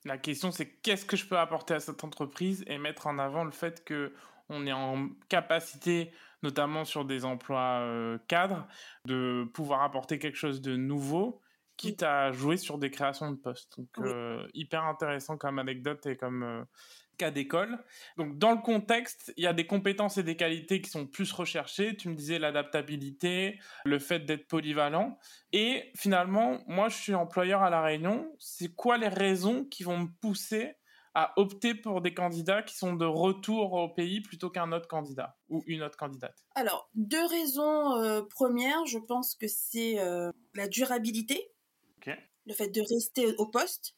La question c'est qu'est-ce que je peux apporter à cette entreprise et mettre en avant le fait que on est en capacité, notamment sur des emplois euh, cadres, de pouvoir apporter quelque chose de nouveau, quitte à jouer sur des créations de postes. Donc, euh, hyper intéressant comme anecdote et comme euh, cas d'école. Donc, dans le contexte, il y a des compétences et des qualités qui sont plus recherchées. Tu me disais l'adaptabilité, le fait d'être polyvalent. Et finalement, moi, je suis employeur à La Réunion. C'est quoi les raisons qui vont me pousser à opter pour des candidats qui sont de retour au pays plutôt qu'un autre candidat ou une autre candidate Alors, deux raisons euh, premières, je pense que c'est euh, la durabilité, le fait de rester au poste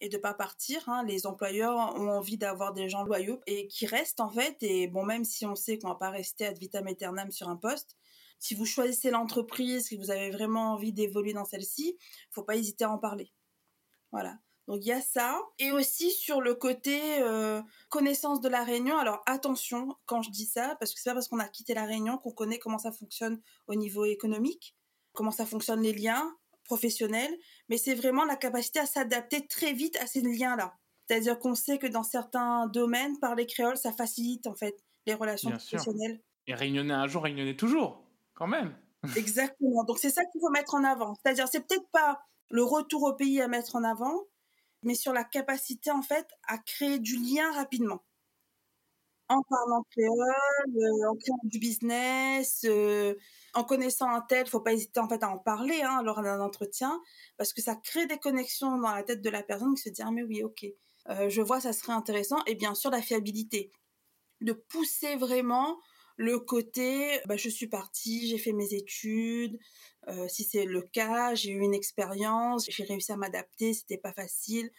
et de pas partir. Hein. Les employeurs ont envie d'avoir des gens loyaux et qui restent en fait. Et bon, même si on sait qu'on va pas rester ad vitam aeternam sur un poste, si vous choisissez l'entreprise, si vous avez vraiment envie d'évoluer dans celle-ci, faut pas hésiter à en parler. Voilà. Donc il y a ça. Et aussi sur le côté euh, connaissance de la Réunion. Alors attention quand je dis ça, parce que c'est pas parce qu'on a quitté la Réunion qu'on connaît comment ça fonctionne au niveau économique, comment ça fonctionne les liens professionnels, mais c'est vraiment la capacité à s'adapter très vite à ces liens-là. C'est-à-dire qu'on sait que dans certains domaines, parler créole, ça facilite en fait les relations professionnelles. Et réunionner un jour, réunionner toujours, quand même. Exactement. Donc c'est ça qu'il faut mettre en avant. C'est-à-dire c'est peut-être pas le retour au pays à mettre en avant, mais sur la capacité en fait à créer du lien rapidement. En parlant créole, euh, en créant du business, euh, en connaissant un tel, faut pas hésiter en fait à en parler hein, lors d'un entretien, parce que ça crée des connexions dans la tête de la personne qui se dit ah mais oui ok, euh, je vois ça serait intéressant et bien sûr la fiabilité, de pousser vraiment le côté bah, je suis partie, j'ai fait mes études, euh, si c'est le cas, j'ai eu une expérience, j'ai réussi à m'adapter, c'était pas facile.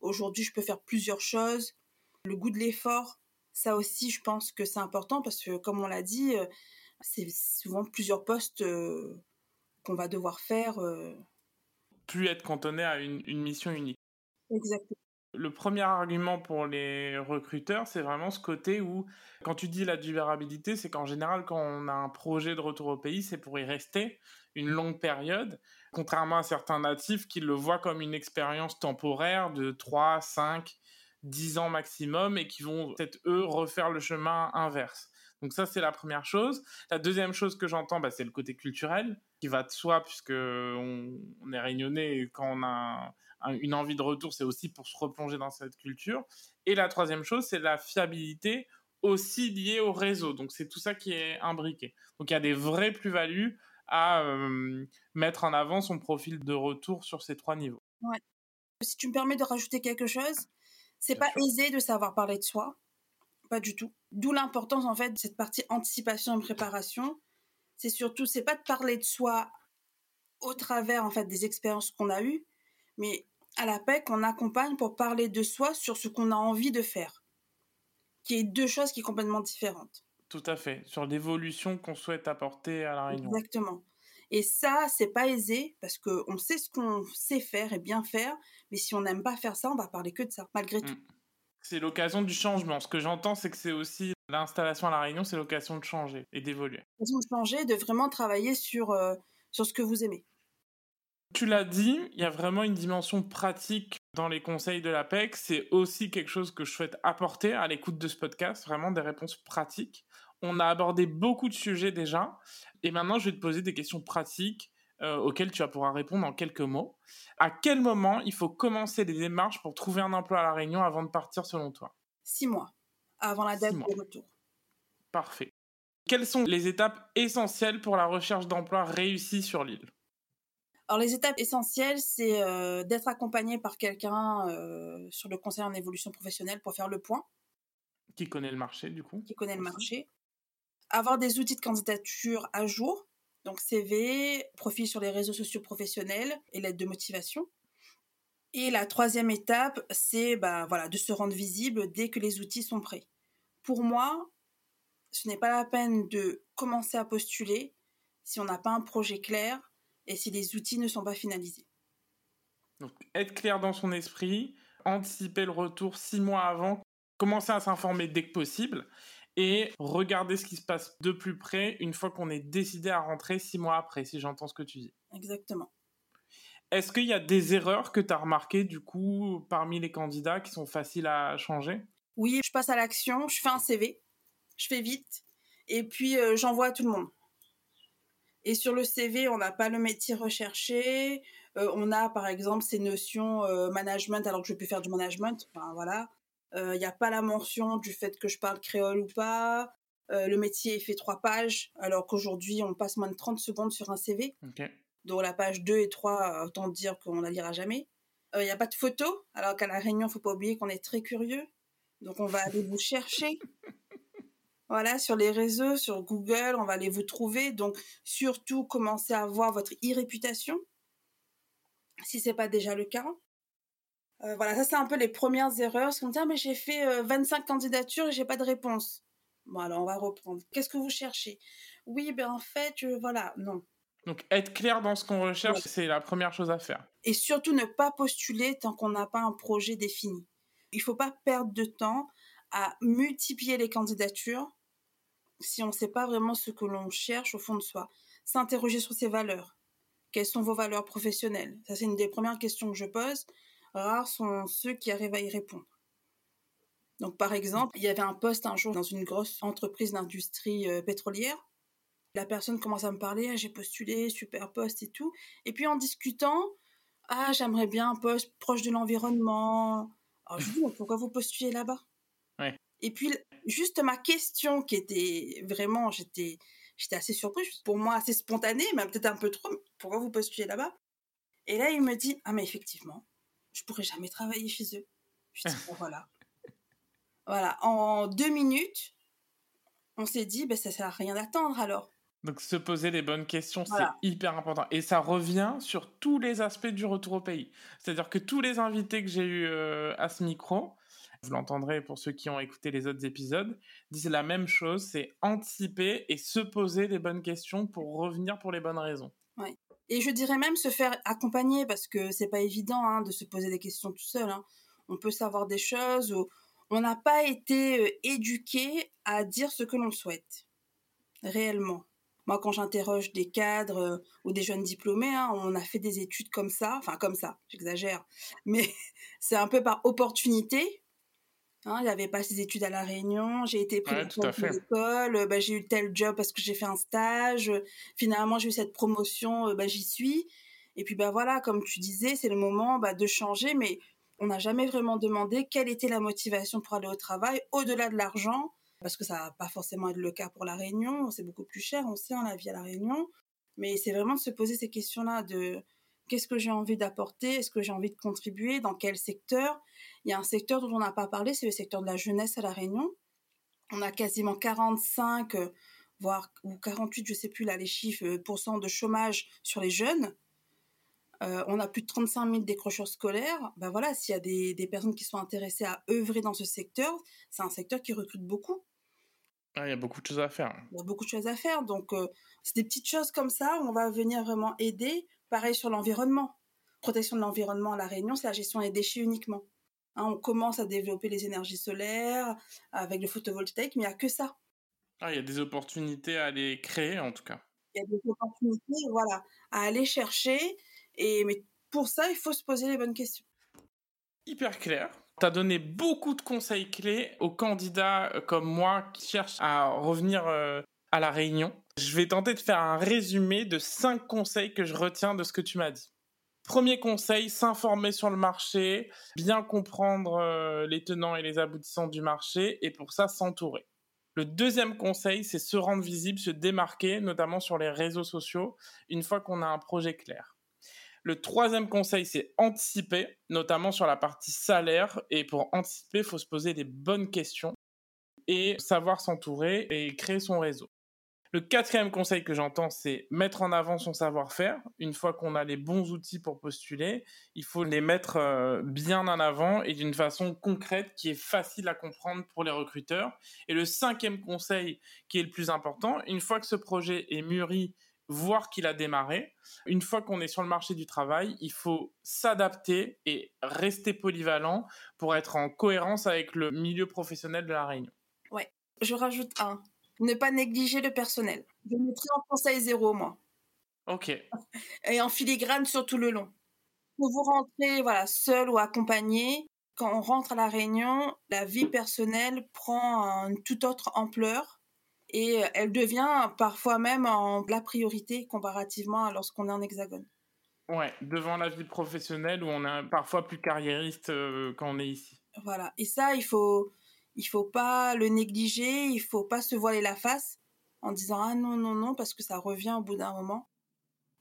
Aujourd'hui, je peux faire plusieurs choses. Le goût de l'effort, ça aussi, je pense que c'est important parce que, comme on l'a dit, euh, c'est souvent plusieurs postes euh, qu'on va devoir faire. Plus être cantonné à une, une mission unique. Exactement. Le premier argument pour les recruteurs, c'est vraiment ce côté où, quand tu dis la durabilité, c'est qu'en général, quand on a un projet de retour au pays, c'est pour y rester une longue période, contrairement à certains natifs qui le voient comme une expérience temporaire de 3, 5, 10 ans maximum et qui vont peut-être eux refaire le chemin inverse. Donc ça, c'est la première chose. La deuxième chose que j'entends, bah, c'est le côté culturel, qui va de soi, puisque on, est réunionnais et quand on a une envie de retour, c'est aussi pour se replonger dans cette culture. Et la troisième chose, c'est la fiabilité aussi liée au réseau. Donc c'est tout ça qui est imbriqué. Donc il y a des vraies plus-values à euh, mettre en avant son profil de retour sur ces trois niveaux. Ouais. Si tu me permets de rajouter quelque chose, c'est pas aisé de savoir parler de soi, pas du tout. D'où l'importance en fait de cette partie anticipation et préparation. C'est surtout, c'est pas de parler de soi au travers en fait des expériences qu'on a eues, mais à la paix qu'on accompagne pour parler de soi sur ce qu'on a envie de faire, qui est deux choses qui sont complètement différentes. Tout à fait, sur l'évolution qu'on souhaite apporter à la Réunion. Exactement. Et ça, c'est pas aisé parce qu'on sait ce qu'on sait faire et bien faire, mais si on n'aime pas faire ça, on va parler que de ça, malgré tout. Mm. C'est l'occasion du changement. Ce que j'entends, c'est que c'est aussi l'installation à la Réunion, c'est l'occasion de changer et d'évoluer. L'occasion de changer, de vraiment travailler sur, euh, sur ce que vous aimez. Tu l'as dit, il y a vraiment une dimension pratique dans les conseils de l'APEC. C'est aussi quelque chose que je souhaite apporter à l'écoute de ce podcast, vraiment des réponses pratiques. On a abordé beaucoup de sujets déjà, et maintenant je vais te poser des questions pratiques euh, auxquelles tu vas pouvoir répondre en quelques mots. À quel moment il faut commencer les démarches pour trouver un emploi à La Réunion avant de partir selon toi? Six mois, avant la date de retour. Parfait. Quelles sont les étapes essentielles pour la recherche d'emploi réussie sur l'île? Alors les étapes essentielles, c'est euh, d'être accompagné par quelqu'un euh, sur le conseil en évolution professionnelle pour faire le point. Qui connaît le marché du coup Qui connaît le marché. Avoir des outils de candidature à jour, donc CV, profil sur les réseaux sociaux professionnels et l'aide de motivation. Et la troisième étape, c'est bah, voilà, de se rendre visible dès que les outils sont prêts. Pour moi, ce n'est pas la peine de commencer à postuler si on n'a pas un projet clair et si les outils ne sont pas finalisés. Donc, être clair dans son esprit, anticiper le retour six mois avant, commencer à s'informer dès que possible et regarder ce qui se passe de plus près une fois qu'on est décidé à rentrer six mois après, si j'entends ce que tu dis. Exactement. Est-ce qu'il y a des erreurs que tu as remarquées, du coup, parmi les candidats qui sont faciles à changer? Oui, je passe à l'action, je fais un CV, je fais vite, et puis euh, j'envoie à tout le monde. Et sur le CV, on n'a pas le métier recherché, euh, on a par exemple ces notions euh, management alors que je peux faire du management, enfin voilà. Il n'y a pas la mention du fait que je parle créole ou pas. le métier est fait trois pages alors qu'aujourd'hui on passe moins de 30 secondes sur un CV. Donc la page 2 et 3, autant dire qu'on ne la lira jamais. Il n'y a pas de photo, alors qu'à la réunion, il faut pas oublier qu'on est très curieux. Donc on va aller vous chercher. Voilà, sur les réseaux, sur Google, on va aller vous trouver. Donc surtout, commencez à voir votre e-réputation, si c'est pas déjà le cas. Euh, voilà, ça c'est un peu les premières erreurs. Parce qu'on me dit, ah, mais j'ai fait 25 euh, candidatures et j'ai pas de réponse. Bon, alors on va reprendre. Qu'est-ce que vous cherchez? Oui, ben en fait, voilà, non. Donc être clair dans ce qu'on recherche, c'est la première chose à faire. Et surtout ne pas postuler tant qu'on n'a pas un projet défini. Il faut pas perdre de temps à multiplier les candidatures si on ne sait pas vraiment ce que l'on cherche au fond de soi. S'interroger sur ses valeurs. Quelles sont vos valeurs professionnelles? Ça, c'est une des premières questions que je pose. Rares sont ceux qui arrivent à y répondre. Donc, par exemple, il y avait un poste un jour dans une grosse entreprise d'industrie euh, pétrolière. La personne commence à me parler, ah, j'ai postulé, super poste et tout. Et puis en discutant, ah, j'aimerais bien un poste proche de l'environnement. Alors je dis, pourquoi vous postulez là-bas? Et puis, juste ma question qui était vraiment, j'étais, j'étais assez surprise, pour moi assez spontanée, mais peut-être un peu trop, pourquoi vous postulez là-bas? Et là, il me dit, ah mais effectivement, je pourrais jamais travailler chez eux. Je dis, bon, voilà. Voilà, en deux minutes, on s'est dit, ben, ça sert à rien d'attendre alors. Donc se poser les bonnes questions, c'est hyper important. Et ça revient sur tous les aspects du retour au pays. C'est-à-dire que tous les invités que j'ai eus euh, à ce micro, vous l'entendrez pour ceux qui ont écouté les autres épisodes, disent la même chose, c'est anticiper et se poser les bonnes questions pour revenir pour les bonnes raisons. Et je dirais même se faire accompagner parce que c'est pas évident hein, de se poser des questions tout seul. Hein. On peut savoir des choses, on n'a pas été euh, éduqué à dire ce que l'on souhaite réellement. Moi, quand j'interroge des cadres euh, ou des jeunes diplômés, hein, on a fait des études comme ça, enfin comme ça, j'exagère, mais c'est un peu par opportunité. Hein, il n'avait pas ses études à La Réunion, j'ai été pris ouais, à l'école, bah, j'ai eu tel job parce que j'ai fait un stage, finalement j'ai eu cette promotion, euh, bah, j'y suis. Et puis bah voilà, comme tu disais, c'est le moment bah, de changer, mais on n'a jamais vraiment demandé quelle était la motivation pour aller au travail, au-delà de l'argent, parce que ça va pas forcément être le cas pour la Réunion, c'est beaucoup plus cher, on sait, la vie à la Réunion, mais c'est vraiment de se poser ces questions-là de qu'est-ce que j'ai envie d'apporter, est-ce que j'ai envie de contribuer, dans quel secteur. Il y a un secteur dont on n'a pas parlé, c'est le secteur de la jeunesse à la Réunion. On a quasiment 45, euh, voire ou 48, je sais plus là les chiffres, euh, pourcent de chômage sur les jeunes. Euh, on a plus de 35 000 décrocheurs scolaires. Ben voilà, s'il y a des, des, personnes qui sont intéressées à œuvrer dans ce secteur, c'est un secteur qui recrute beaucoup. Ah, il y a beaucoup de choses à faire. Il y a beaucoup de choses à faire. Donc, euh, c'est des petites choses comme ça où on va venir vraiment aider. Pareil sur l'environnement. Protection de l'environnement à La Réunion, c'est la gestion des déchets uniquement. Hein, on commence à développer les énergies solaires avec le photovoltaïque, mais il n'y a que ça. Ah, il y a des opportunités à aller créer, en tout cas. Il y a des opportunités, voilà, à aller chercher. Et, mais pour ça, il faut se poser les bonnes questions. Hyper clair. Tu as donné beaucoup de conseils clés aux candidats euh, comme moi qui cherchent à revenir euh, à la réunion. Je vais tenter de faire un résumé de cinq conseils que je retiens de ce que tu m'as dit. Premier conseil, s'informer sur le marché, bien comprendre euh, les tenants et les aboutissants du marché et pour ça s'entourer. Le deuxième conseil, c'est se rendre visible, se démarquer, notamment sur les réseaux sociaux, une fois qu'on a un projet clair. Le troisième conseil, c'est anticiper, notamment sur la partie salaire. Et pour anticiper, il faut se poser des bonnes questions et savoir s'entourer et créer son réseau. Le quatrième conseil que j'entends, c'est mettre en avant son savoir-faire. Une fois qu'on a les bons outils pour postuler, il faut les mettre euh, bien en avant et d'une façon concrète qui est facile à comprendre pour les recruteurs. Et le cinquième conseil qui est le plus important, une fois que ce projet est mûri voir qu'il a démarré. Une fois qu'on est sur le marché du travail, il faut s'adapter et rester polyvalent pour être en cohérence avec le milieu professionnel de la Réunion. Ouais, je rajoute un. Ne pas négliger le personnel. Je mettrai en conseil zéro, moi. Ok. Et en filigrane sur tout le long. Que vous rentrez voilà, seul ou accompagné, quand on rentre à la Réunion, la vie personnelle prend une toute autre ampleur et elle devient parfois même en la priorité comparativement à lorsqu'on est en hexagone. Ouais, devant la vie professionnelle où on est parfois plus carriériste euh, quand on est ici. Voilà, et ça, il faut, il faut pas le négliger, il faut pas se voiler la face en disant ah non non non parce que ça revient au bout d'un moment.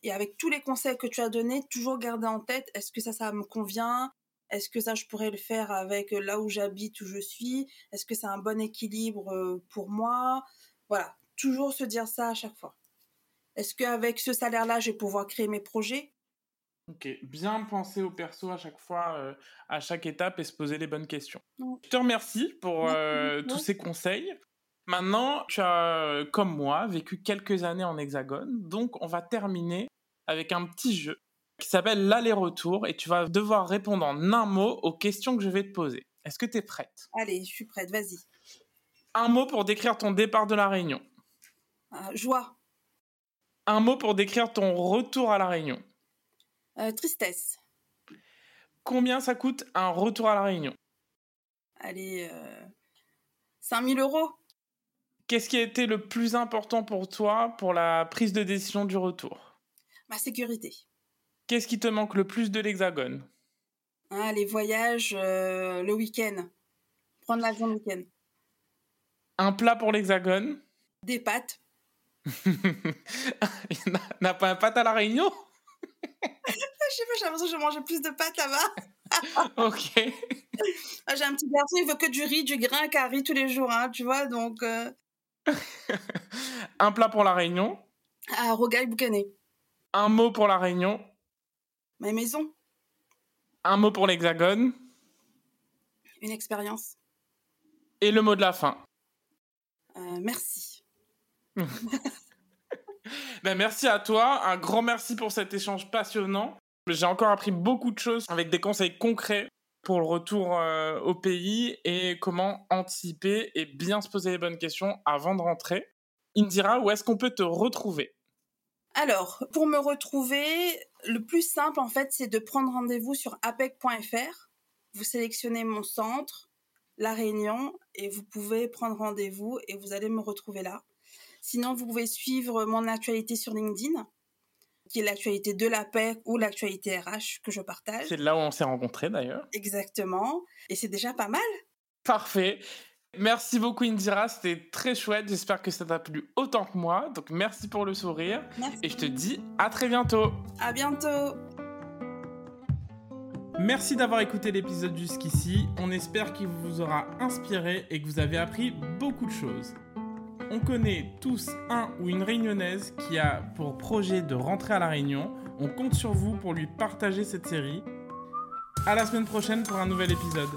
Et avec tous les conseils que tu as donnés, toujours garder en tête est-ce que ça ça me convient? Est-ce que ça je pourrais le faire avec là où j'habite où je suis? Est-ce que c'est un bon équilibre euh, pour moi? Voilà, toujours se dire ça à chaque fois. Est-ce qu'avec ce salaire-là, je vais pouvoir créer mes projets? Ok, bien penser au perso à chaque fois, euh, à chaque étape et se poser les bonnes questions. Je te remercie pour euh, tous ces conseils. Maintenant, tu as, euh, comme moi, vécu quelques années en hexagone, donc on va terminer avec un petit jeu qui s'appelle l'aller-retour et tu vas devoir répondre en un mot aux questions que je vais te poser. Est-ce que tu es prête? Allez, je suis prête, vas-y. Un mot pour décrire ton départ de la Réunion. Euh, joie. Un mot pour décrire ton retour à la Réunion. Euh, tristesse. Combien ça coûte un retour à la Réunion? Allez, euh, 5000 euros. Qu'est-ce qui a été le plus important pour toi pour la prise de décision du retour? Ma sécurité. Qu'est-ce qui te manque le plus de l'Hexagone? Ah, Les voyages, euh, le week-end. Prendre l'avion le week-end. Un plat pour l'hexagone? Des pâtes. Il n'a pas un pâte à la Réunion? Je sais pas, j'ai l'impression que je mangeais plus de pâtes là-bas. ok. Ah, j'ai un petit garçon, il veut que du riz, du grain, carré tous les jours, hein, tu vois, donc... Euh... un plat pour la Réunion Ah, rogaille boucané. Un mot pour la Réunion Ma maison. Un mot pour l'hexagone Une expérience. Et le mot de la fin euh, merci. ben, merci à toi. Un grand merci pour cet échange passionnant. J'ai encore appris beaucoup de choses avec des conseils concrets pour le retour euh, au pays et comment anticiper et bien se poser les bonnes questions avant de rentrer. Indira, où est-ce qu'on peut te retrouver? Alors, pour me retrouver, le plus simple en fait, c'est de prendre rendez-vous sur apec.fr. Vous sélectionnez mon centre, la Réunion et vous pouvez prendre rendez-vous et vous allez me retrouver là. Sinon, vous pouvez suivre mon actualité sur LinkedIn, qui est l'actualité de la paix ou l'actualité RH que je partage. C'est là où on s'est rencontrés d'ailleurs. Exactement. Et c'est déjà pas mal. Parfait. Merci beaucoup Indira, c'était très chouette. J'espère que ça t'a plu autant que moi. Donc merci pour le sourire. Et je te dis à très bientôt. À bientôt. Merci d'avoir écouté l'épisode jusqu'ici. On espère qu'il vous aura inspiré et que vous avez appris beaucoup de choses. On connaît tous un ou une réunionnaise qui a pour projet de rentrer à la Réunion. On compte sur vous pour lui partager cette série. À la semaine prochaine pour un nouvel épisode.